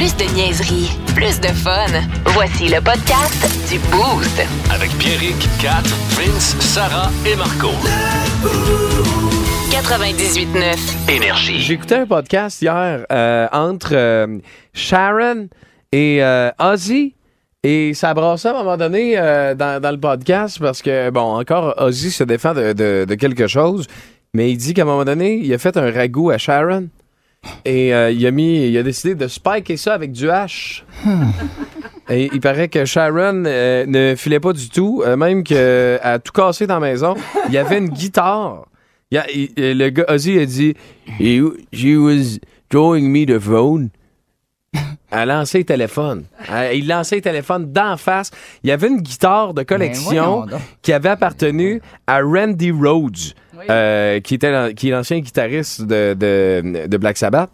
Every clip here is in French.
Plus de niaiserie, plus de fun. Voici le podcast du Boost. Avec Pierrick, Kat, Vince, Sarah et Marco. 98.9. Énergie. J'écoutais un podcast hier euh, entre euh, Sharon et euh, Ozzy. Et ça brassait à un moment donné euh, dans, dans le podcast parce que, bon, encore, Ozzy se défend de, de- de quelque chose, mais il dit qu'à un moment donné, il a fait un ragoût à Sharon et euh, il, a mis, il a décidé de spiker ça avec du hache. Et il paraît que Sharon euh, ne filait pas du tout, euh, même qu'elle a tout cassé dans la maison. Il y avait une guitare. Il a- il- le gars, Ozzy a dit He, She was throwing me the phone. A lancé le téléphone. Il lançait le téléphone d'en face. Il y avait une guitare de collection Ben, donc. qui avait appartenu à Randy Rhodes, euh, qui, était qui est l'ancien guitariste de, de, de Black Sabbath.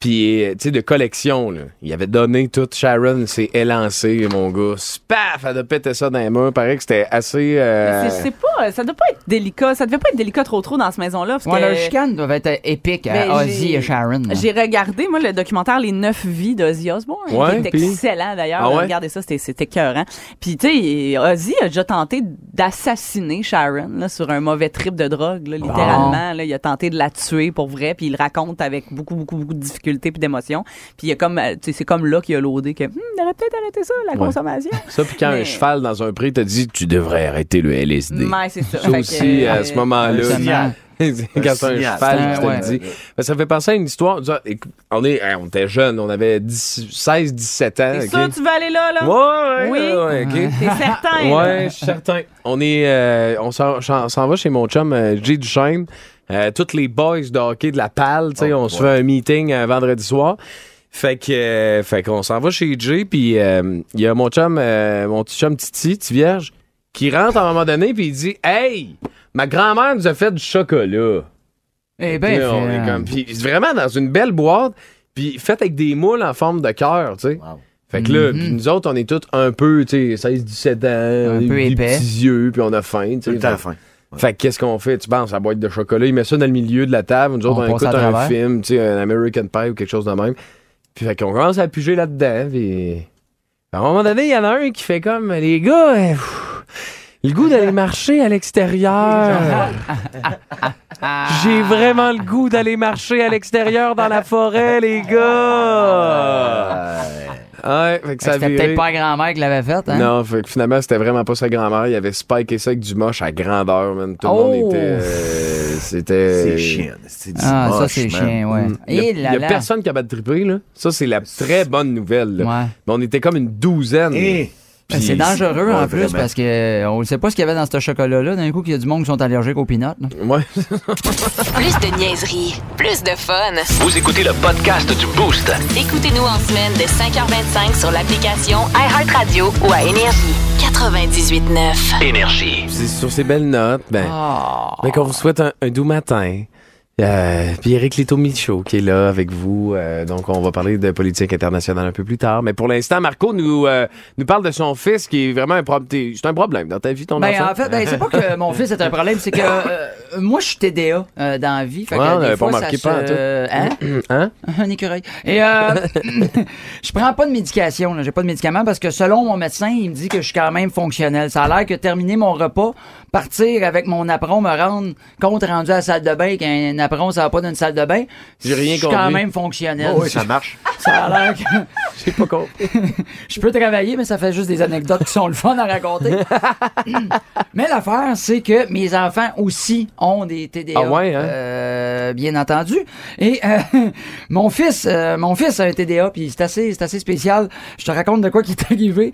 Puis, euh, tu sais, de collection, là. Il avait donné tout. Sharon s'est élancé, mon gars. Spaf! Elle a pété ça dans les mains. Paraît que c'était assez. euh, C'est- C'est pas, ça doit pas être délicat. Ça devait pas être délicat trop trop dans cette maison-là. parce Ouais, que- leur chicane doit être épique Ben, à Ozzy et Sharon. là. J'ai regardé, moi, le documentaire Les Neuf Vies d'Ozzy Osbourne, Ouais, qui est excellent d'ailleurs. Ah ouais? Regardez ça, c'était- c'était écœurant. Puis, tu sais, Ozzy a déjà tenté d'assassiner Sharon là, sur un mauvais trip de drogue, là, littéralement. Là, il a tenté de la tuer pour vrai, puis il le raconte avec beaucoup, beaucoup, beaucoup de difficultés puis d'émotions. Puis, il y a comme, euh, c'est comme là qu'il a laudé que, Hum, il aurait peut-être arrêté ça, la Ouais. consommation. Ça, puis quand Mais- un cheval dans un prix te dit Tu devrais arrêter le LSD. Ouais, c'est ça. Ça Fait aussi, que, à euh, ce moment-là. Quand c'est un cheval qui te Ouais. le. Ben, ça fait penser à une histoire. On, est, on était jeunes, on avait 16-17 ans. T'es ok? sûr que tu veux aller là, là? Ouais, ouais, Oui. ouais, ouais, ok. T'es certain? Ouais, je suis certain. On est, euh, on s'en va chez mon chum euh, Jay Duchesne. Euh, tous les boys de hockey de la palle, tu sais, Oh, on se fait un meeting un vendredi soir. Fait que, euh, fait qu'on s'en va chez Jay, puis euh, il y a mon chum, euh, mon petit chum Titi, petit vierge, qui rentre à un moment donné, puis il dit, hey, ma grand-mère nous a fait du chocolat. Eh ben, là, on fait, est comme- puis vraiment dans une belle boîte, puis faite avec des moules en forme de cœur, tu sais. Wow. Fait que là, Mhm. puis nous autres, on est tous un peu, tu sais, 16-17 ans, Un peu des épais. petits yeux, puis on a faim, tu sais. temps fin. Fait que qu'est-ce qu'on fait? Tu penses à la boîte de chocolat, il met ça dans le milieu de la table, nous autres, On on, écoute un film, tu sais, un American Pie ou quelque chose de même. Puis fait qu'on commence à piger là-dedans, puis... À un moment donné, il y en a un qui fait comme, les gars, pff, le goût d'aller marcher à l'extérieur. J'ai vraiment le goût d'aller marcher à l'extérieur dans la forêt, les gars. Ouais, fait que ça a C'était peut-être pas la grand-mère qui l'avait fait, hein? Non, fait que finalement, c'était vraiment pas sa grand-mère. Il avait spiké ça avec du moche à grandeur, man. Tout le Oh! monde était. euh, c'était. C'est chiant. C'est du Ah, ça, moche, c'est man. chien, ouais. Mm. Il y a, Et il y a là. personne qui a battu triper, là. Ça, c'est la très bonne nouvelle, là. Ouais. Mais on était comme une douzaine. Eh, Ben, Puis- c'est dangereux Ouais, en plus vraiment. parce que euh, on ne sait pas ce qu'il y avait dans ce chocolat-là. D'un coup, qu'il y a du monde qui sont allergiques aux peanuts. là. Ouais. Plus de niaiserie, plus de fun. Vous écoutez le podcast du Boost. Écoutez-nous en semaine de 5h25 sur l'application iHeartRadio ou à Énergie. 98.9. Énergie. C'est sur ces belles notes, ben. Ah. ben, qu'on vous souhaite un, un doux matin. Euh, puis Eric Lito Michaud qui est là avec vous. Euh, donc, on va parler de politique internationale un peu plus tard. Mais pour l'instant, Marco nous, euh, nous parle de son fils qui est vraiment un problème. C'est un problème dans ta vie, ton Ben, enfant? en fait, ben, c'est pas que mon fils est un problème, c'est que euh, moi, je suis TDA euh, dans la vie. Fait que Ouais, on des pas fois, ça pas se- Hein? Hein? un écureuil. Et euh, je prends pas de médication, j'ai pas de médicaments parce que selon mon médecin, il me dit que je suis quand même fonctionnel. Ça a l'air que terminer mon repas, partir avec mon apron, me rendre compte rendu à la salle de bain qu'un apron ça va pas d'une salle de bain. J'ai rien Je suis quand même fonctionnel. oh, oui, ça marche. Ça a l'air que J'ai pas compris. je peux travailler, mais ça fait juste des anecdotes qui sont le fun à raconter. mais l'affaire, c'est que mes enfants aussi ont des TDA. Ah ouais, hein? euh, bien entendu. Et euh, mon fils, euh, mon fils a un TDA, puis c'est assez, c'est assez spécial. Je te raconte de quoi qui est arrivé.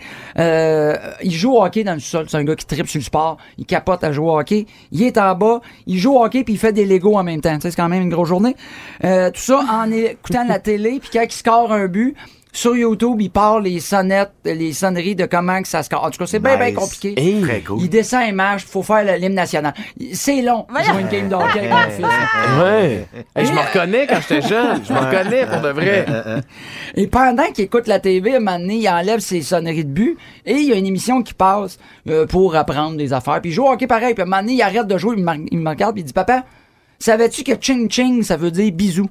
Il joue au hockey dans le sol. C'est un gars qui tripe sur le sport. Il capote à jouer au hockey. Il est en bas. Il joue au hockey puis il fait des Legos en même temps. C'est quand même une grosse journée. Euh, tout ça en écoutant la télé. Puis quand il score un but, sur YouTube, il parle les sonnettes, les sonneries de comment que ça score. En tout cas, c'est bien, bien compliqué. Hey. Très cool. Il descend un match, faut faire l'hymne national. C'est long, jouer une game de hockey avec mon fils. Ouais. Hey, je me reconnais quand j'étais jeune. Je me reconnais pour de vrai. Et pendant qu'il écoute la TV, un moment donné, il enlève ses sonneries de but et il y a une émission qui passe euh, pour apprendre des affaires. Puis il joue au hockey pareil. Puis un moment donné, il arrête de jouer, il me, il me regarde puis il dit Papa, savais-tu que ching ching, ça veut dire bisous?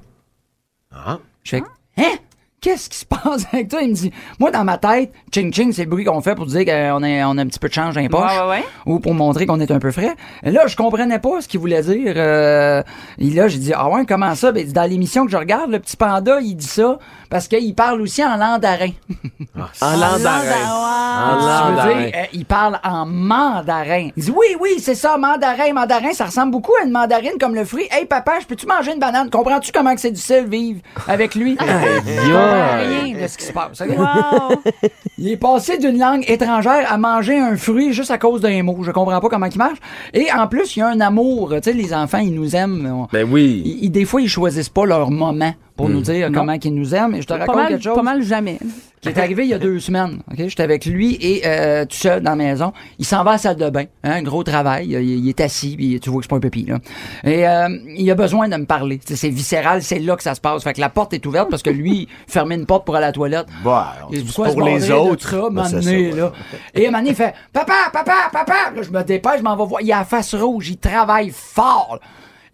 Ah. Je fais Hein? Qu'est-ce qui se passe avec toi? Il me dit, moi, dans ma tête, ching ching, c'est le bruit qu'on fait pour dire qu'on a, on a un petit peu de change dans les poches. Ouais, ouais, ouais. Ou pour montrer qu'on est un peu frais. Et là, je comprenais pas ce qu'il voulait dire. Euh, et là, j'ai dit, ah ouais, comment ça? Ben, dans l'émission que je regarde, le petit panda, il dit ça parce qu'il parle aussi en landarin. En landarin. En landarin. dire, euh, il parle en mandarin. Il dit oui, oui, c'est ça, mandarin, mandarin, ça ressemble beaucoup à une mandarine comme le fruit. Hey papa, je peux-tu manger une banane? Comprends-tu comment que c'est difficile vivre avec lui? Rien de ce qui se passe? Wow. Il est passé d'une langue étrangère à manger un fruit juste à cause d'un mot. Je comprends pas comment il marche. Et en plus, il y a un amour. Tu sais, les enfants, ils nous aiment. On- Ben oui. ils- ils- des fois, ils choisissent pas leur moment pour nous dire comment qu'ils nous aiment. Et je te pas, raconte mal, quelque chose pas mal jamais. qui est arrivé il y a deux semaines. ok? J'étais avec lui et euh, tout seul dans la maison. Il s'en va à la salle de bain. Hein, gros travail. Il, il est assis, puis tu vois que c'est pas un pépi. Là. Et euh, il a besoin de me parler. Tu sais, C'est viscéral, c'est là que ça se passe. Fait que la porte est ouverte parce que lui, il fermait une porte pour aller à la toilette. Bah, Il c'est Pourquoi pour les autres? ça, Ben, là? Et à un moment donné, il fait Papa, papa, papa. Là, je me dépêche, je m'en vais voir. Il a la face rouge, il travaille fort.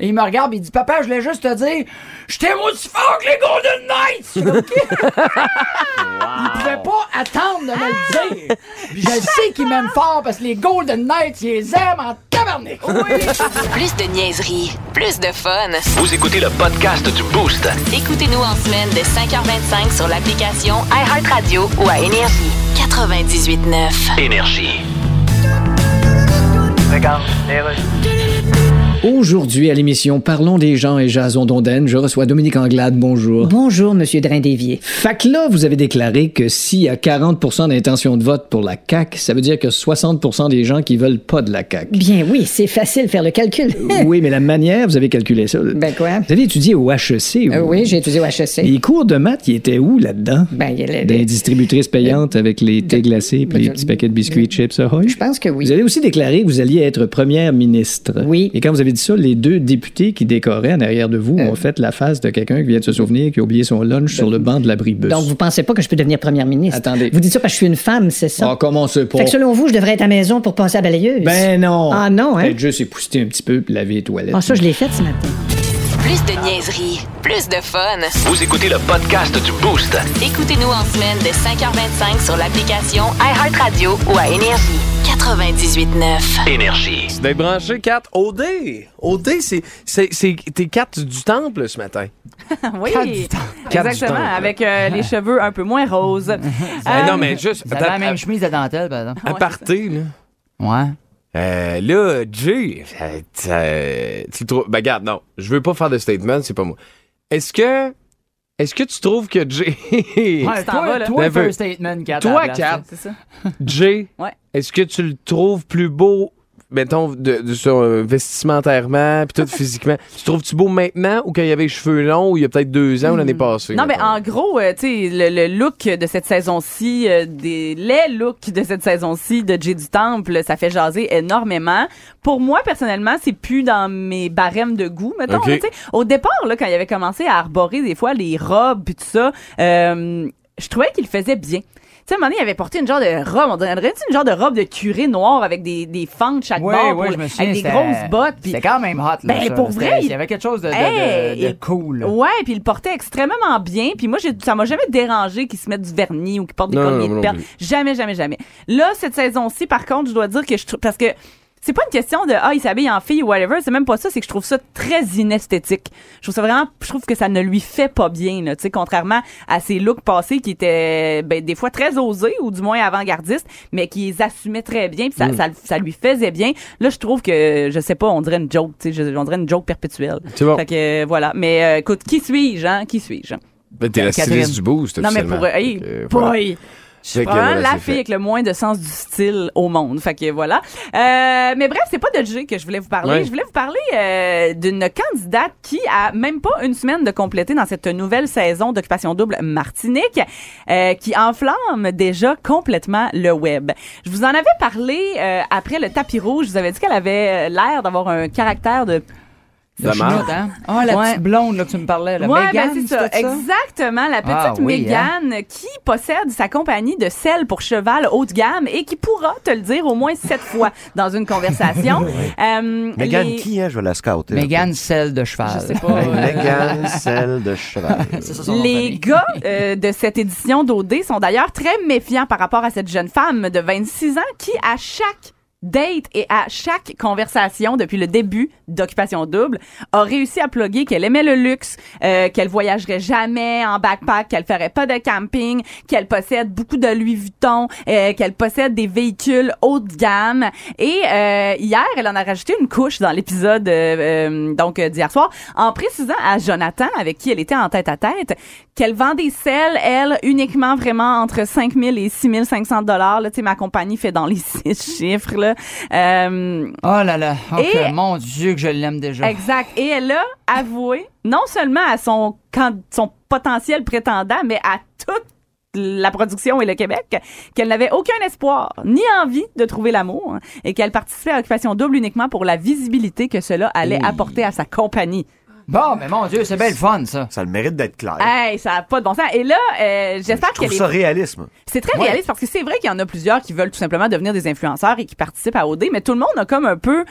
Et il me regarde, et il dit Papa, je voulais juste te dire, je t'aime aussi fort que les Golden Knights. Je OK. Il pouvait pas attendre de me le dire. Puis je sais qu'il m'aime fort parce que les Golden Knights, ils les aiment en tabarnak. Plus de niaiserie, plus de fun. Vous écoutez le podcast du Boost. Écoutez-nous en semaine de 5h25 sur l'application iHeartRadio ou à Énergie. 98.9. Énergie. Aujourd'hui, à l'émission Parlons des gens et Jason Donden, je reçois Dominique Anglade. Bonjour. Bonjour, Monsieur Drain-Dévier. Fait que là, vous avez déclaré que s'il y a 40% d'intention de vote pour la CAQ, ça veut dire que 60% des gens qui veulent pas de la CAQ. Bien oui, c'est facile de faire le calcul. oui, mais la manière, vous avez calculé ça. Ben quoi? Vous avez étudié au HEC. Euh, oui, j'ai étudié au HEC. Les cours de maths, ils étaient où là-dedans? Ben, il y a les distributrices payantes avec les thés glacés puis les de- petits paquets de biscuits chips Ahoy? Je pense que oui. Vous avez aussi déclaré que vous alliez être première ministre. Oui. Et quand vous avez dit ça, les deux députés qui décoraient en arrière de vous Euh. ont fait la face de quelqu'un qui vient de se souvenir qui a oublié son lunch sur le banc de l'abribus. Donc, vous pensez pas que je peux devenir première ministre? Attendez. Vous dites ça parce que je suis une femme, c'est ça? Ah, comment c'est pas? fait que selon vous, je devrais être à la maison pour passer à la balayeuse? Ben non! Ah non, hein? Peut-être juste épousseter un petit peu laver les toilettes. Ah, ça, je l'ai fait ce matin. Plus de niaiserie, plus de fun. Vous écoutez le podcast du Boost. Écoutez-nous en semaine de 5h25 sur l'application iHeartRadio ou à Énergie. 98.9. Énergie. D'être branché 4 OD. OD, c'est, c'est, c'est tes 4 du temple ce matin. oui. Quatre du Exactement, temps, là. avec euh, les cheveux un peu moins roses. Euh, non, mais juste. Vous avez la même chemise de dentelle, par exemple. à parté, là. Ouais. Euh, là, Jay, euh, tu le trouves. Ben, regarde, non. Je veux pas faire de statement, c'est pas moi. Est-ce que. Est-ce que tu trouves que Jay. Ouais, toi, vas, là. toi, fais un peu. statement, Kat, Toi, Kat. là. C'est ça. Jay, Ouais. est-ce que tu le trouves plus beau, mettons, de, de, sur, euh, vestimentairement, puis tout physiquement? Tu trouves-tu beau maintenant ou quand il y avait les cheveux longs ou il y a peut-être deux ans ou l'année passée? Non, mais en gros, euh, tu sais, le, le look de cette saison-ci, euh, des, les looks de cette saison-ci de Jay du Temple, ça fait jaser énormément. Pour moi, personnellement, c'est plus dans mes barèmes de goût, mettons. Tu sais. Au départ, là, quand il avait commencé à arborer des fois les robes puis tout ça, euh, je trouvais qu'il faisait bien. Tu sais, à un moment donné, il avait porté une genre de robe, on dirait une genre de robe de curé noire avec des, des fentes chaque Ouais, bord, ouais, pour- je me souviens. avec des grosses bottes. puis- C'était quand même hot, là. Ben, ça. pour vrai, Il y avait quelque chose de, de, Hey, de, de cool. là. Ouais, puis il le portait extrêmement bien. Puis moi, j'ai, ça m'a jamais dérangé qu'il se mette du vernis ou qu'il porte des colliers de perles. Jamais, jamais, jamais. Là, cette saison-ci, par contre, je dois dire que je trouve parce que c'est pas une question de ah il s'habille en fille ou whatever. C'est même pas ça. C'est que je trouve ça très inesthétique. Je trouve ça vraiment. Je trouve que ça ne lui fait pas bien. Tu sais, contrairement à ses looks passés qui étaient ben, des fois très osés ou du moins avant-gardistes, mais qui les assumaient très bien. Puis ça, ça, ça lui faisait bien. Là, je trouve que je sais pas. On dirait une joke. Tu sais, on dirait une joke perpétuelle. C'est bon. Fait que voilà. Mais euh, écoute, qui suis-je, hein? Qui suis-je? Ben, t'es la styliste du boost, Non, mais pour. Hey, que, voilà. Que, probablement la c'est fille avec le moins de sens du style au monde. Fait que voilà. Euh, mais bref, c'est pas de Jay que je voulais vous parler. Ouais. Je voulais vous parler euh, d'une candidate qui a même pas une semaine de compléter dans cette nouvelle saison d'Occupation Double Martinique, euh, qui enflamme déjà complètement le web. Je vous en avais parlé euh, après le tapis rouge. Je vous avais dit qu'elle avait l'air d'avoir un caractère de De marde. chenoute, hein? Ah, la Ouais. petite blonde là, que tu me parlais, là. Ouais, Mégane, ben c'est ça. Exactement. La petite Ah oui, Mégane qui possède sa compagnie de sel pour cheval haut de gamme et qui pourra te le dire au moins sept fois dans une conversation. Euh, Mégane les- qui, hein? Je vais la scouter. Mégane, celle de cheval. Je sais pas. euh, Mégane, celle de cheval. C'est ça son nom de Les gars euh, de cette édition d'OD sont d'ailleurs très méfiants par rapport à cette jeune femme de 26 ans qui, à chaque date et à chaque conversation depuis le début d'Occupation Double, a réussi à plugger qu'elle aimait le luxe, euh, qu'elle voyagerait jamais en backpack, qu'elle ferait pas de camping, qu'elle possède beaucoup de Louis Vuitton, euh, qu'elle possède des véhicules haut de gamme. Et euh, hier, elle en a rajouté une couche dans l'épisode euh, euh, donc euh, d'hier soir, en précisant à Jonathan, avec qui elle était en tête à tête, qu'elle vend des selles, elle, uniquement vraiment entre 5 000 et 6 500 dollars. Là, tu sais, ma compagnie fait dans les six chiffres. Là. Euh, Oh là là. Et- Mon Dieu, que je l'aime déjà. Exact. Et elle a avoué, non seulement à son, son potentiel prétendant, mais à toute la production et le Québec, qu'elle n'avait aucun espoir ni envie de trouver l'amour et qu'elle participait à Occupation Double uniquement pour la visibilité que cela allait apporter à sa compagnie. Bon, mais mon Dieu, c'est belle fun, ça. Ça a le mérite d'être clair. Hey, ça n'a pas de bon sens. Et là, euh, j'espère Je trouve ça réalisme. C'est très réaliste parce que c'est vrai qu'il y en a plusieurs qui veulent tout simplement devenir des influenceurs et qui participent à OD, mais tout le monde a comme un peu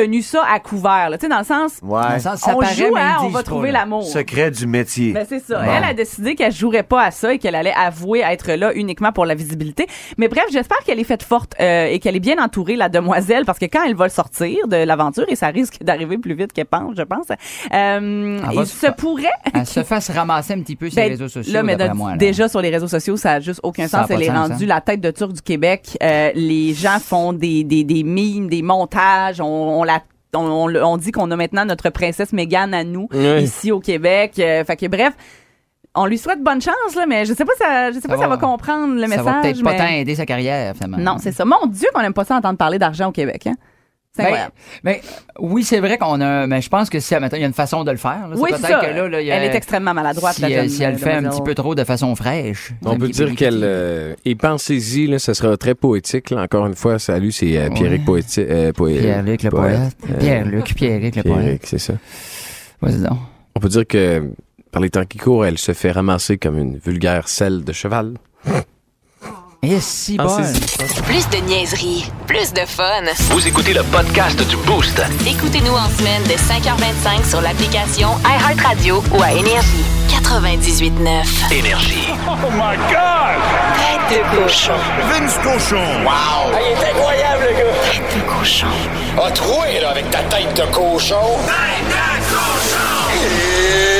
tenu ça à couvert, là. Tu sais, dans le sens, Dans Ouais. le sens, ça on paraît, joue, mais hein, on va trouver l'amour. Secret du métier. Ben, c'est ça. Bon. Elle a décidé qu'elle jouerait pas à ça et qu'elle allait avouer être là uniquement pour la visibilité. Mais bref, j'espère qu'elle est faite forte euh, et qu'elle est bien entourée, la demoiselle, parce que quand elle va sortir de l'aventure, et ça risque d'arriver plus vite qu'elle pense, je pense, euh, il se pourrait Elle se fasse ramasser un petit peu sur ben, les réseaux sociaux, Là, mais d'après de- moi. là. déjà sur les réseaux sociaux, ça a juste aucun Ça sens. Elle est rendue hein. la tête de turc du Québec. Euh, les gens font des, des, des mimes, des montages. On, on la on, dit qu'on a maintenant notre princesse Meghan à nous Oui. ici au Québec. Euh, fait que bref, on lui souhaite bonne chance là, mais je sais pas ça, je sais Ça pas si ça va- va comprendre le Ça message. va peut-être pas tant aider sa carrière, finalement. Non, c'est ça. Mon Dieu, qu'on aime pas ça entendre parler d'argent au Québec. Hein? Ben, ben, oui, c'est vrai qu'on a. Mais je pense que si, admettons, il y a une façon de le faire. là. Oui, peut-être c'est ça. que là, là, il y a- Elle est extrêmement maladroite, si, la jeune si elle fait un petit peu trop de façon fraîche. On peut dire qu'elle. Euh, et pensez-y, là, ça sera très poétique. Là. Encore une fois, salut, c'est euh, Pierrick Poéti- euh, Poé- Pierre-Luc le poète. Euh, Pierre-Luc, Pierrick le poète. Pierrick, c'est ça. Vas-y donc. On peut dire que par les temps qui courent, elle se fait ramasser comme une vulgaire selle de cheval. Et si bon. Pensez-y. Plus de niaiserie, plus de fun. Vous écoutez le podcast du Boost. Écoutez-nous en semaine de 5h25 sur l'application iHeartRadio ou à Énergie. 98.9. Énergie. Tête de cochon. Vince Cochon. Wow! Il est incroyable, le gars! Tête de cochon. A troué, là, avec ta tête de cochon. Tête de cochon!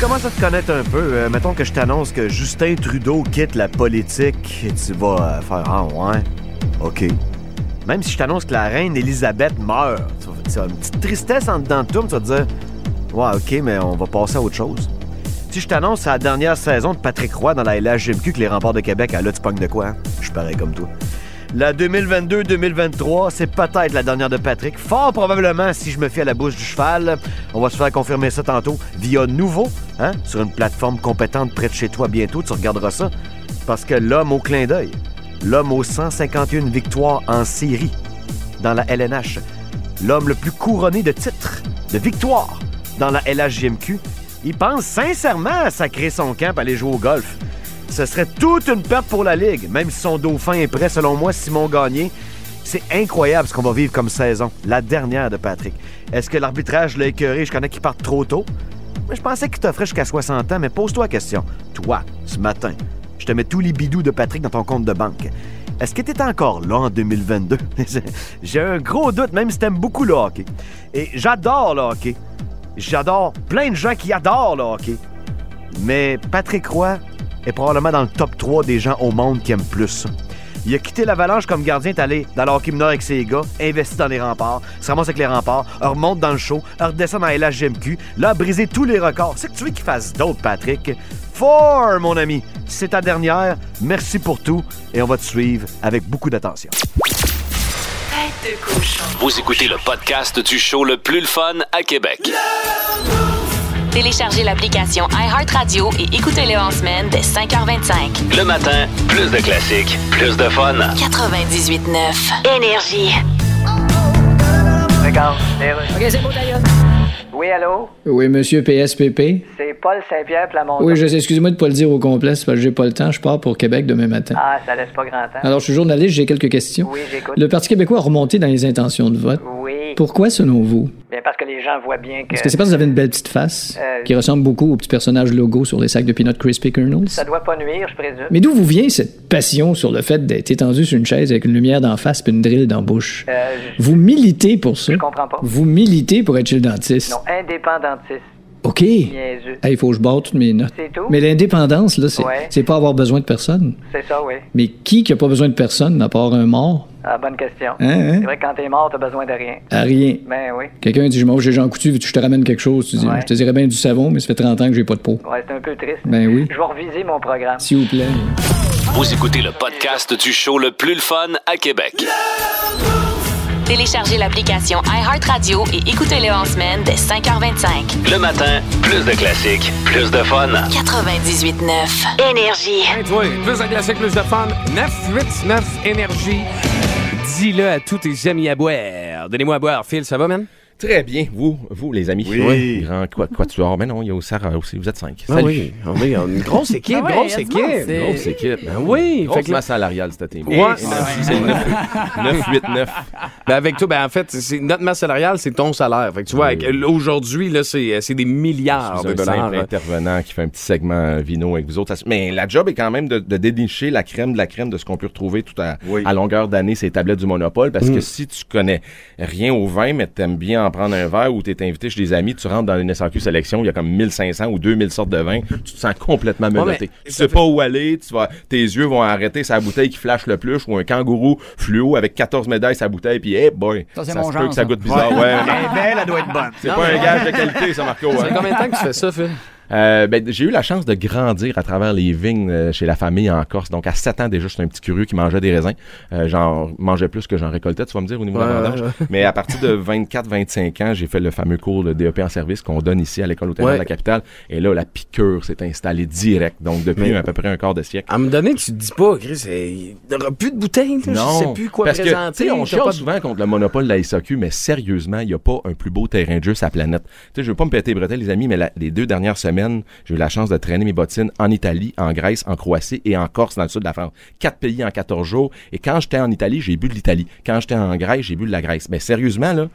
Commence à te connaître un peu? Euh, mettons que je t'annonce que Justin Trudeau quitte la politique. Et tu vas euh, faire Ah, ouais. OK. Même si je t'annonce que la reine Elisabeth meurt, tu vas- une petite tristesse en dedans de mais tu vas te dire Ouais, OK, mais on va passer à autre chose. Si je t'annonce à la dernière saison de Patrick Roy dans la LHGMQ que les remparts de Québec, ah là, tu pognes de quoi? hein? Je suis comme toi. La 2022-2023, c'est peut-être la dernière de Patrick. Fort probablement, si je me fie à la bouche du cheval, on va se faire confirmer ça tantôt via Nouveau, hein, sur une plateforme compétente près de chez toi bientôt. Tu regarderas ça. Parce que l'homme au clin d'œil, l'homme aux 151 victoires en série dans la LNH, l'homme le plus couronné de titres, de victoires dans la LHJMQ, il pense sincèrement à sacrer son camp et aller jouer au golf. Ce serait toute une perte pour la Ligue, même si son dauphin est prêt, selon moi, Simon Gagné. C'est incroyable ce qu'on va vivre comme saison, la dernière de Patrick. Est-ce que l'arbitrage l'a écœuré? Je connais qu'il part trop tôt. Mais je pensais qu'il t'offrait jusqu'à 60 ans, mais pose-toi la question. Toi, ce matin, je te mets tous les bidous de Patrick dans ton compte de banque. Est-ce que tu es encore là en 2022? J'ai un gros doute, même si t'aimes beaucoup le hockey. Et j'adore le hockey. J'adore plein de gens qui adorent le hockey. Mais Patrick Roy est probablement dans le top 3 des gens au monde qui aiment plus. Il a quitté l'Avalanche comme gardien, est allé dans le hockey mineur avec ses gars, investi dans les remparts, se ramasse avec les remparts, remonte dans le show, redescend dans LHGMQ, là, a brisé tous les records. C'est que tu veux qu'il fasse d'autres, Patrick? Four, mon ami! C'est ta dernière. Merci pour tout et on va te suivre avec beaucoup d'attention. Vous écoutez le podcast du show le plus le fun à Québec. Téléchargez l'application iHeartRadio et écoutez-le en semaine dès 5h25. Le matin, plus de classiques, plus de fun. 98.9. Énergie. OK, c'est beau, d'ailleurs. Oui, allô? Oui, monsieur PSPP. C'est Paul Saint-Pierre Plamondon. Oui, je sais, excusez-moi de pas le dire au complet, c'est parce que j'ai pas le temps. Je pars pour Québec demain matin. Ah, ça laisse pas grand temps. Alors, je suis journaliste, j'ai quelques questions. Oui, j'écoute. Le Parti québécois a remonté dans les intentions de vote. Oui. Pourquoi, selon vous? Bien, parce que les gens voient bien que... Est-ce que c'est parce que vous avez une belle petite face Euh, qui ressemble beaucoup au petit personnage logo sur les sacs de Peanut Crispy Kernels? Ça doit pas nuire, je présume. Mais d'où vous vient cette passion sur le fait d'être étendu sur une chaise avec une lumière d'en face et une drille dans la bouche? Euh, je... Vous militez pour ça? Je comprends pas. Vous militez pour être chez le dentiste? Non, indépendantiste. OK. Il faut que je barre toutes mes notes. C'est tout? Mais l'indépendance, là, c'est Ouais. c'est pas avoir besoin de personne. C'est ça, oui. Mais qui qui a pas besoin de personne à part un mort? Ah, bonne question. Hein, hein? C'est vrai que quand t'es mort, t'as besoin de rien. À rien. Ben oui. Quelqu'un dit, je m'en vais chez Jean Coutu, veux-tu que je te ramène quelque chose? Tu dis, Ouais. je te dirais bien du savon, mais ça fait 30 ans que j'ai pas de peau. Ouais, c'est un peu triste. Ben oui. Je vais reviser mon programme. S'il vous plaît. Vous écoutez le podcast du show le plus le fun à Québec. Téléchargez l'application iHeartRadio et écoutez-le en semaine dès 5h25. Le matin, plus de classiques, plus de fun. 98.9 Énergie. Hey, toi, plus de classique, plus de fun. 989 Énergie. Dis-le à tous tes amis à boire. Donnez-moi à boire. Phil, ça va, man? Très bien, vous, vous les amis. Oui. Grand quoi, quoi tu as? Mais non, il y a aussi Sarah aussi, vous êtes cinq. Ah Salut. oui, on est est une grosse équipe, Ah ouais, grosse équipe. Grosse équipe. Ben oui, Grosse fait que masse salariale, cette team. Ouais. C'est 9, 8, 9. Ben avec toi, ben en fait, c'est notre masse salariale, c'est ton salaire. Fait que tu vois, aujourd'hui, là, c'est c'est des milliards Je de suis un dollars. intervenant qui fait un petit segment euh, vino avec vous autres. Mais la job est quand même de, de dénicher la crème de la crème de ce qu'on peut retrouver tout à, Oui. à longueur d'année ces tablettes du Monopole. Parce Mm. que si tu connais rien au vin, mais t'aimes bien en prendre un verre ou t'es invité chez des amis, tu rentres dans une SAQ sélection, il y a comme 1500 ou 2000 sortes de vins, tu te sens complètement menotté. mais tu ça sais pas où aller, tu vas, tes yeux vont arrêter sa bouteille qui flash le plus ou un kangourou fluo avec 14 médailles sa bouteille puis hey boy, Ça, c'est se peut que ça ça. goûte bizarre. Ouais. Elle est belle, elle doit être bonne. C'est pas un gage de qualité, ça, Marco. Ça hein. fait combien de temps que tu fais ça, Phil? Euh, ben, j'ai eu la chance de grandir à travers les vignes euh, chez la famille en Corse. Donc, à 7 ans déjà, j'étais un petit curieux qui mangeait des raisins. Euh, j'en mangeais plus que j'en récoltais, tu vas me dire, au niveau de l'abondance. ouais. Mais à partir de 24-25 ans, j'ai fait le fameux cours de DEP en service qu'on donne ici à l'école hôtelière Ouais. de la capitale. Et là, la piqûre s'est installée direct. Donc, depuis Mais- à peu près un quart de siècle. À me donner, tu te dis pas, Chris, il n'y aura plus de bouteilles, là, je sais plus quoi parce que, présenter. sais, on chiale pas souvent contre le monopole de la SAQ, mais sérieusement, il n'y a pas un plus beau terrain de jeu sur la planète. Tu sais, je veux pas me péter les bretelles, les amis, mais la- les deux dernières semaines, j'ai eu la chance de traîner mes bottines en Italie, en Grèce, en Croatie et en Corse, dans le sud de la France. Quatre pays en 14 jours. Et quand j'étais en Italie, j'ai bu de l'Italie. Quand j'étais en Grèce, j'ai bu de la Grèce. Mais sérieusement, là,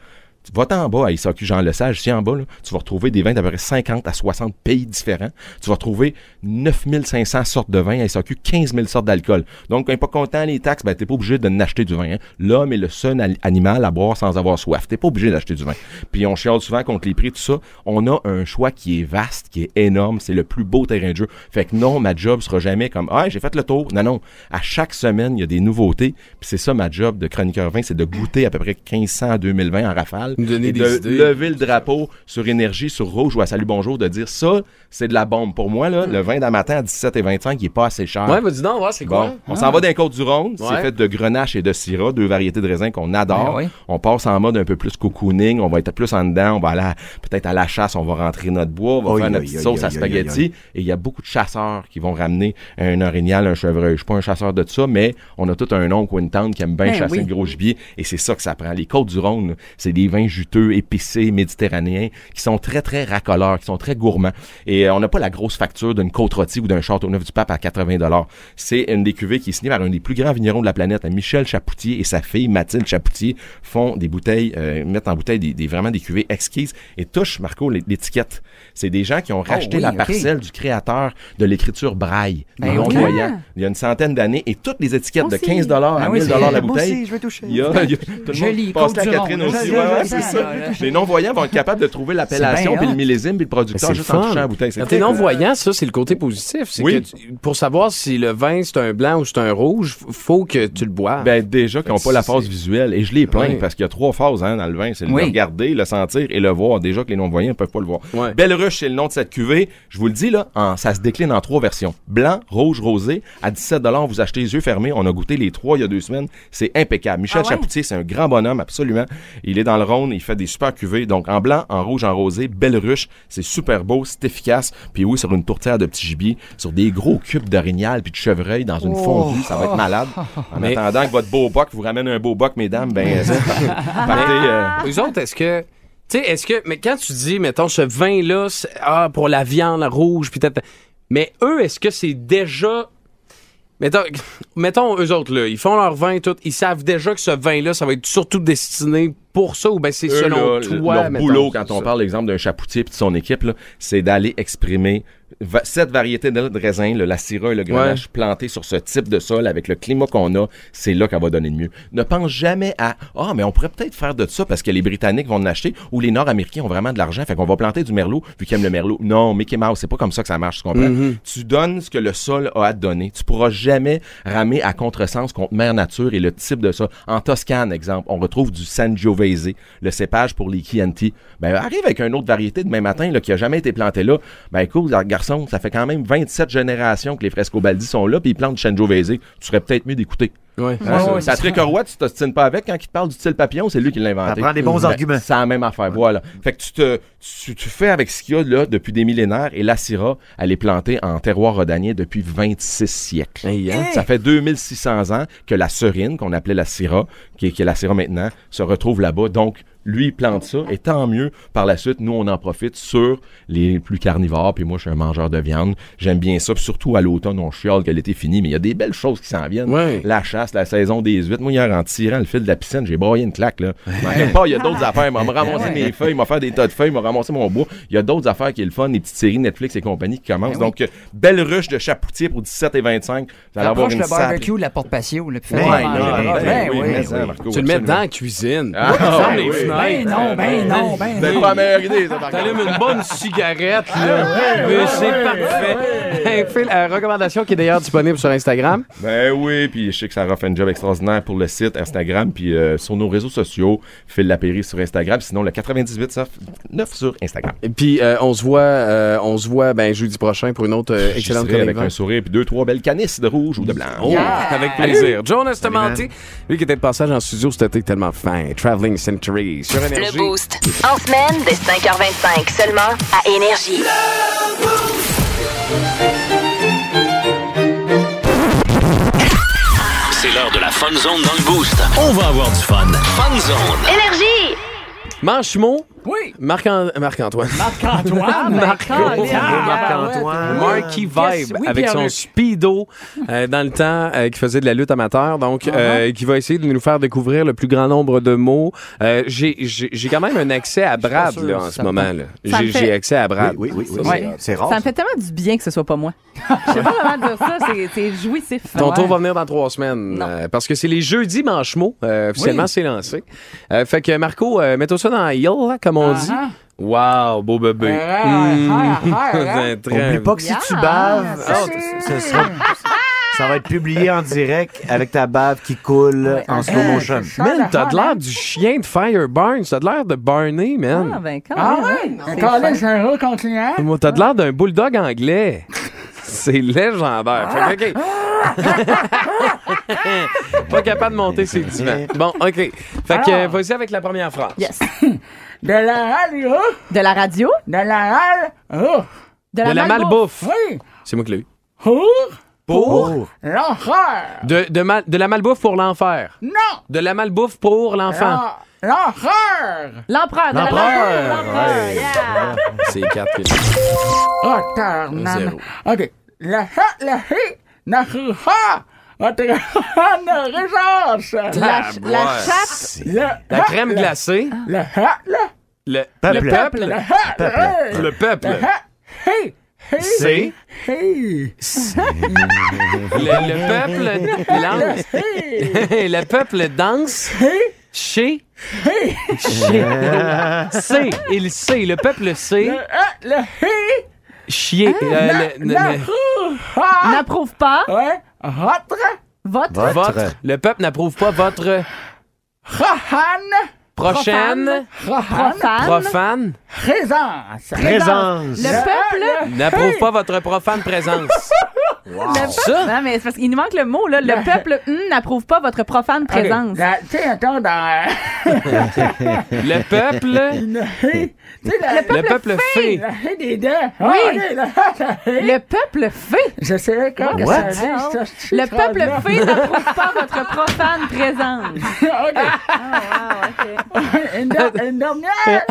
vas en bas à SAQ Jean Lesage, ici en bas, là, tu vas retrouver des vins d'à peu près 50 à 60 pays différents. Tu vas retrouver 9500 sortes de vins à SAQ, 15 000 sortes d'alcool. Donc, quand t'es pas content les taxes, ben, t'es pas obligé de n'acheter du vin. hein. L'homme est le seul al- animal à boire sans avoir soif. T'es pas obligé d'acheter du vin. Puis on chiale souvent contre les prix, tout ça. On a un choix qui est vaste, qui est énorme. C'est le plus beau terrain de jeu. Fait que non, ma job sera jamais comme, ah, j'ai fait le tour. Non, non. À chaque semaine, il y a des nouveautés. Puis c'est ça ma job de chroniqueur vin, c'est de goûter à peu près 1500 à 2020 en rafale. Nous donner et des de idées. lever le drapeau sur énergie, sur rouge ou à salut bonjour, de dire ça, c'est de la bombe. Pour moi, là, le vin d'un matin à 17 et 25, il est pas assez cher. Ouais, vas-y donc, ouais, c'est Bon, quoi? on s'en va d'un côte du Rhône. Ouais. C'est fait de grenache et de syrah, deux variétés de raisins qu'on adore. Ben. On passe en mode un peu plus cocooning. On va être plus en dedans. On va aller peut-être à la chasse. On va rentrer notre bois. On va faire notre petite sauce à spaghetti. Et il y a beaucoup de chasseurs qui vont ramener un orignal, un chevreuil. Je suis pas un chasseur de ça, mais on a tout un oncle ou une tante qui aime bien Ben chasser oui. le gros gibier. Et c'est ça que ça prend. Les côtes du Rhône, c'est des vins juteux, épicés, méditerranéens, qui sont très, très racoleurs, qui sont très gourmands. Et euh, on n'a pas la grosse facture d'une côte rôtie ou d'un château neuf du pape à 80 C'est une des cuvées qui est signée par un des plus grands vignerons de la planète, Michel Chapoutier et sa fille Mathilde Chapoutier font des bouteilles, euh, mettent en bouteille des, des- vraiment des cuvées exquises et touchent, Marco, l'é- l'étiquette. C'est des gens qui ont racheté oui, la parcelle du créateur de l'écriture braille, Ben non oui. voyant, il y a une centaine d'années et toutes les étiquettes Moi de aussi. 15 à Ah oui, 1000 c'est- la Moi bouteille. aussi, je veux toucher. Il y a, il y a- tout le Je lis monde passe la Catherine aussi. Je- ouais, je- ouais, je- c'est ça. Les non-voyants vont être capables de trouver l'appellation puis le millésime puis le producteur C'est juste le en touchant la bouteille. Quand t'es non-voyant, ça, c'est le côté positif. Oui. que tu- pour savoir si le vin, c'est un blanc ou c'est un rouge, faut que tu le bois. Ben déjà qu'ils n'ont pas la phase visuelle. Et je les plains parce qu'il y a trois phases hein, dans le vin. C'est Oui. le regarder, le sentir et le voir. Déjà que les non-voyants ne peuvent pas le voir. Ouais. Belle Ruche, c'est le nom de cette cuvée. Je vous le dis, là, en- ça se décline en trois versions. Blanc, rouge, rosé. À 17 vous achetez les yeux fermés. On a goûté les trois il y a deux semaines. C'est impeccable. Michel Ah ouais? Chapoutier, c'est un grand bonhomme, absolument. Il est dans le Rhône, il fait des super cuvées. Donc, en blanc, en rouge, en rosé, belle ruche. C'est super beau, c'est efficace. Puis oui, sur une tourtière de petit gibier, sur des gros cubes d'orignal puis de chevreuil dans une Oh. fondue, ça va être malade. En Mais- attendant que votre beau boc vous ramène un beau boc, mesdames, ben, ça, partez, euh, Eux autres, est-ce que. Tu sais, est-ce que. Mais quand tu dis, mettons, ce vin-là, ah, pour la viande rouge, puis peut-être. Mais eux, est-ce que c'est déjà. Mettons, mettons, eux autres, là, ils font leur vin, tout. Ils savent déjà que ce vin-là, ça va être surtout destiné pour ça, ou ben c'est selon là, toi, leur mettons, boulot, quand on ça. parle, exemple, d'un chapoutier et de son équipe, là, c'est d'aller exprimer cette variété de de raisin, le, la syrah et le grenache, plantés sur ce type de sol avec le climat qu'on a, c'est là qu'elle va donner le mieux. Ne pense jamais à « Ah, mais on pourrait peut-être faire de ça parce que les Britanniques vont en acheter ou les Nord-Américains ont vraiment de l'argent, fait qu'on va planter du merlot vu qu'ils aiment le merlot. » Non, Mickey Mouse, c'est pas comme ça que ça marche, tu comprends? Mhm. Tu donnes ce que le sol a à te donner. Tu pourras jamais ramer à contresens contre mère nature et le type de ça. En Toscane, exemple, on retrouve du Sangiovese, le cépage pour les Chianti. Ben, arrive avec une autre variété demain matin, là, qui a jamais été plantée là. Ben, écoute, garçon, ça fait quand même 27 générations que les Frescobaldi sont là, puis ils plantent Sangiovese. Tu serais peut-être mieux d'écouter. Ouais. Ouais, ouais, Patrick Roy, tu t'ostines pas avec quand il te parle du style papillon, c'est lui qui l'a inventé. Ça prend des bons Ben, arguments. C'est la même affaire, voilà. Fait que tu te, tu, tu fais avec ce qu'il y a là depuis des millénaires et la Syrah, elle est plantée en terroir rhodanien depuis 26 siècles. Hey, hein? Ça fait 2600 ans que la serine, qu'on appelait la Syrah, qui est, qui est la Syrah maintenant, se retrouve là-bas. Donc, lui, il plante ça, et tant mieux, par la suite, nous, on en profite sur les plus carnivores, puis moi, je suis un mangeur de viande. J'aime bien ça, puis surtout à l'automne, on chiale que l'été fini, mais il y a des belles choses qui s'en viennent. Ouais. La chasse, la saison des huîtres. Moi, hier, en tirant le fil de la piscine, j'ai broyé une claque, là. Pas, il y a d'autres affaires. Il m'a ramasser mes feuilles, il m'a fait des tas de feuilles, il m'a ramassé mon bois. Il y a d'autres affaires qui est le fun, les petites séries Netflix et compagnie qui commencent. Donc, euh, belle ruche de chapoutier pour 17 et 25. Vous allez avoir une le barbecue de la porte patio. Là, Ben, Ben, ben, ben mais Tu le mets dans la cuisine. Ah. Ben non, ben non, ben C'est non. pas la meilleure idée, ça. T'allumes une bonne cigarette, là. Mais c'est parfait. Phil, euh, recommandation qui est d'ailleurs disponible sur Instagram. Ben oui, puis je sais que Sarah fait un job extraordinaire pour le site Instagram, puis euh, sur nos réseaux sociaux, Phil Lapéry sur Instagram, sinon le 98 ça, 9 sur Instagram. Et puis, euh, on se voit, euh, on se voit ben, jeudi prochain pour une autre euh, excellente serai avec chronique. un sourire puis deux trois belles canisses de rouge ou de blanc. Oh, avec plaisir. Jonas Tamanti, lui qui était de passage en studio cet été tellement fin. Traveling Century sur Énergie. Le Boost. En semaine, dès 5h25, seulement à Énergie. C'est l'heure de la Fun Zone dans le Boost. On va avoir du fun. Fun Zone. Énergie! Manchemo, Oui. Marc-An- Marc-Antoine. Marc-Antoine. Marc- Marc-Antoine. Marky Vibe oui, avec son speedo euh, dans le temps euh, qui faisait de la lutte amateur donc euh, qui va essayer de nous faire découvrir le plus grand nombre de mots Euh, j'ai quand même un accès à Brad là en ce moment j'ai accès à Brad Oui, oui, oui. C'est- rare. Ça me fait tellement du bien que ce soit pas moi. Je sais pas comment dire ça, c'est- c'est jouissif. Ton Ouais. tour va venir dans trois semaines euh, parce que c'est les jeudis manchemot euh, officiellement Oui. c'est lancé Euh, fait que Marco euh, mets-toi ça dans la hill là, comme on dit Ah, wow beau bébé Ah, Mmh. ah, ah, ah. C'est très- Oublie pas que si tu baves, Ah, ce- ce sera- ça va être publié en direct avec ta bave qui coule en slow motion. Man, t'as de l'air du chien de Fire Barnes. T'as de l'air de Barney, man. Ah, ben, quand Ah même. ouais? Là, fin. c'est un recontinuant. Moi, T'as de l'air d'un bulldog anglais. C'est légendaire. Fait que, OK. Pas capable de monter ses divans. Bon, OK. Fait que, Alors. vas-y avec la première phrase. Yes. De la radio. De la radio, De la radio. de la, De la malbouffe. Oui. C'est moi qui l'ai eu. Pour? Pour? L'enfer. De, de, mal- de la malbouffe pour l'enfer. Non. De la malbouffe pour l'enfant. L'en- L'enfer. L'empereur, de la L'empereur. malbouffe. L'empereur, yeah. C'est quatre. que j'ai. Oh. Zéro. OK. La ha, la hi, La, la chatte, La crème glacée. Le ha, le Le, Peuple. le peuple. Le peuple. Le hi, C'est. Le, le peuple. Hi, le peuple danse chez. sait. Il sait. Le peuple sait. Le hi, Chier. Euh, le- n'approuve pas Ouais. Votre? Votre? Votre. Le peuple n'approuve pas votre prochaine profane. profane. présence. présence. Le peuple N'approuve pas votre profane présence. Le peuple- Ça? Non, mais c'est parce qu'il nous manque le mot, là. Le peuple n'approuve pas votre profane Ok. présence. La- Tu sais, attends, dans. Le peuple? Tu sais, la- Le peuple fait. Des dents. Oui. Ah, ok. Le peuple fait. Je sais quand que ça dit, ça, Le peuple fait n'approuve pas votre profane présence. OK. Une, der- une dernière.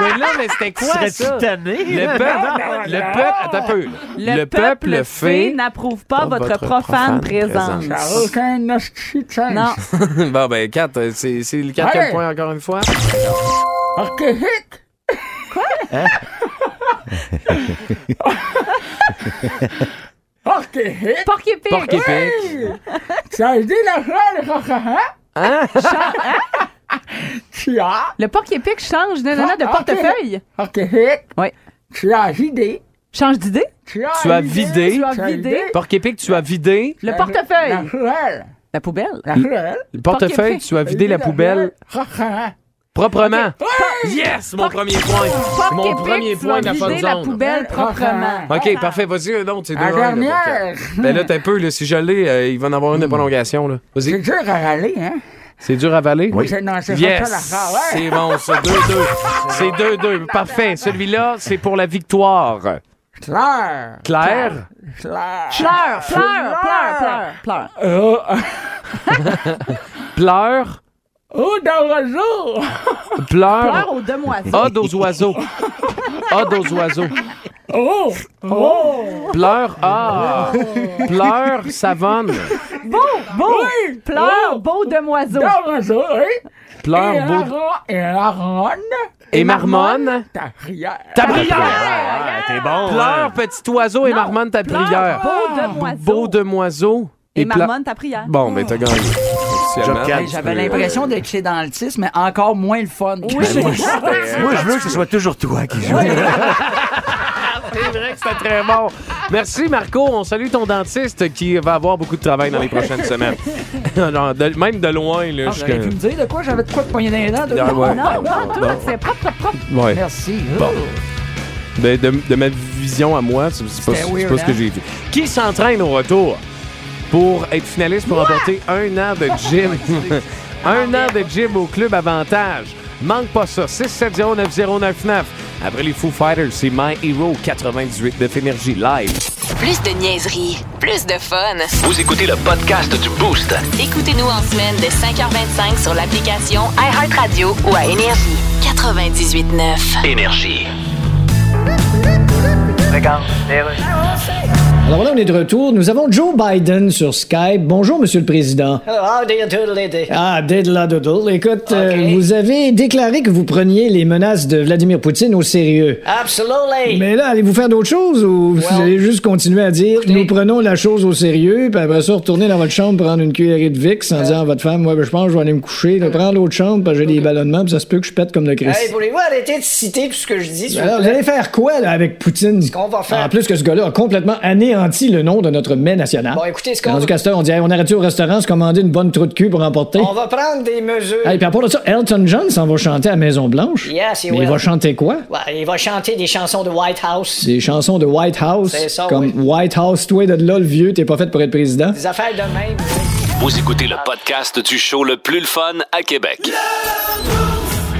Mais là, mais c'était quoi Serais-tu ça? tanné? Le peuple. Le peuple. Attends un peu. Le, peuple fait n'approuve pas votre votre profane profane présence. aucun. Non. bon, ben, 4, c'est c'est le quatrième Ouais. point encore une fois. OK, hit. Quoi? OK, hit. Porc épic. Porc épic. Hey! Ça dit la Hein? Tu as? Le porc épic change de, de, de Ah, portefeuille. Hit. Oui. Tu as vidé. Change d'idée. Tu as, vidé. Tu as Tu as vidé. vidé. Porc épic, tu as vidé. Le La portefeuille. La poubelle. La fleur. Le portefeuille, tu as vidé la poubelle proprement. Yes, mon premier point. Porc Mon premier tu point de la vider la poubelle proprement. OK, parfait. Vas-y, un autre. C'est deux La un, là, pour dernière. Ben là, t'as un peu, là, si je l'ai, euh, il va en avoir une de prolongation, là. C'est Vas-y. dur à râler, hein? C'est dur à avaler? C'est- Non, c'est Yes! C'est bon, ça. 2-2. C'est 2-2. Parfait. Celui-là, c'est pour la victoire. Claire. Claire? Claire. Pleure, pleure, pleure, pleure, pleure. Oh, Pleure. oh, dans l'oiseau. Pleure. Pleure aux demoiselles. Ode aux oiseaux. Ode aux oiseaux. Oh, oh. Pleure. Ah. Pleure, savonne. Beau, beau. Oui. Pleure, Oh. beau demoiseau. Dans l'oiseau, oui. Pleure, et beau. la ro- Et. Et marmonne? Ta prière. Ta prière. T'es bon. Pleure, petit oiseau, et marmonne ta prière. beau demoiseau. Beau demoiseau. Et pla- marmonne ta prière. Bon, ben, t'as gagné. Hey, J'avais l'impression d'être chez Dentiste, mais encore moins le fun. Oui. Moi, je veux que ce soit toujours toi qui joues. C'est vrai que c'était très bon. Merci, Marco. On salue ton dentiste qui va avoir beaucoup de travail dans les prochaines semaines. Non, de- même de loin, là. Ah, jusqu'à- J'aurais pu me dire de quoi? J'avais de quoi de poigner dans les dents? de- Ah, ouais. Non, non, tout, c'est propre, propre, propre. Ouais. Merci. Bon. Ben, de, de ma vision à moi, c'est c'est pas, C'était c'est weird, pas ce que hein? j'ai vu. Qui s'entraîne au retour pour être finaliste pour remporter un an de gym? un an de gym au club Avantage. Manque pas ça. 670-9099. Après les Foo Fighters, c'est My Hero 98 de Énergie live. Plus de niaiserie, plus de fun. Vous écoutez le podcast du Boost. Écoutez-nous en semaine de 5h25 sur l'application iHeartRadio ou à Énergie. 98.9. Énergie. Regarde. Alors voilà, on est de retour. Nous avons Joe Biden sur Skype. Bonjour, Monsieur le Président. Hello, how do you do, lady? Ah, diddle doodle. Écoute, euh, vous avez déclaré que vous preniez les menaces de Vladimir Poutine au sérieux. Absolutely. Mais là, allez-vous faire d'autres choses ou vous Well, allez juste continuer à dire nous prenons la chose au sérieux, puis après ça, retourner dans votre chambre, prendre une cuillerée de Vicks en disant à votre femme, moi, ben, je pense que je vais aller me coucher, là, prendre l'autre chambre, parce que j'ai des ballonnements, puis ça se peut que je pète comme le Christ. Hey, voulez-vous arrêter de citer tout ce que je dis, vous Alors, vous allez faire quoi là, avec Poutine? qu'on va faire? En plus que ce gars-là a complètement anéanti le nom de notre mets national. Bon, écoutez, ce qu'on Rendu on dit hey, on arrête au restaurant, se commander une bonne trou de cul pour emporter. On va prendre des mesures. Hey, puis à part de ça, Elton John s'en va chanter à Maison-Blanche. Yes, he Mais il va chanter quoi? Ouais, il va chanter des chansons de White House. Des chansons de White House. C'est ça, comme oui. White House, toi de là, le vieux, t'es pas fait pour être président. Des affaires de même. Vous écoutez le podcast du show le plus le fun à Québec.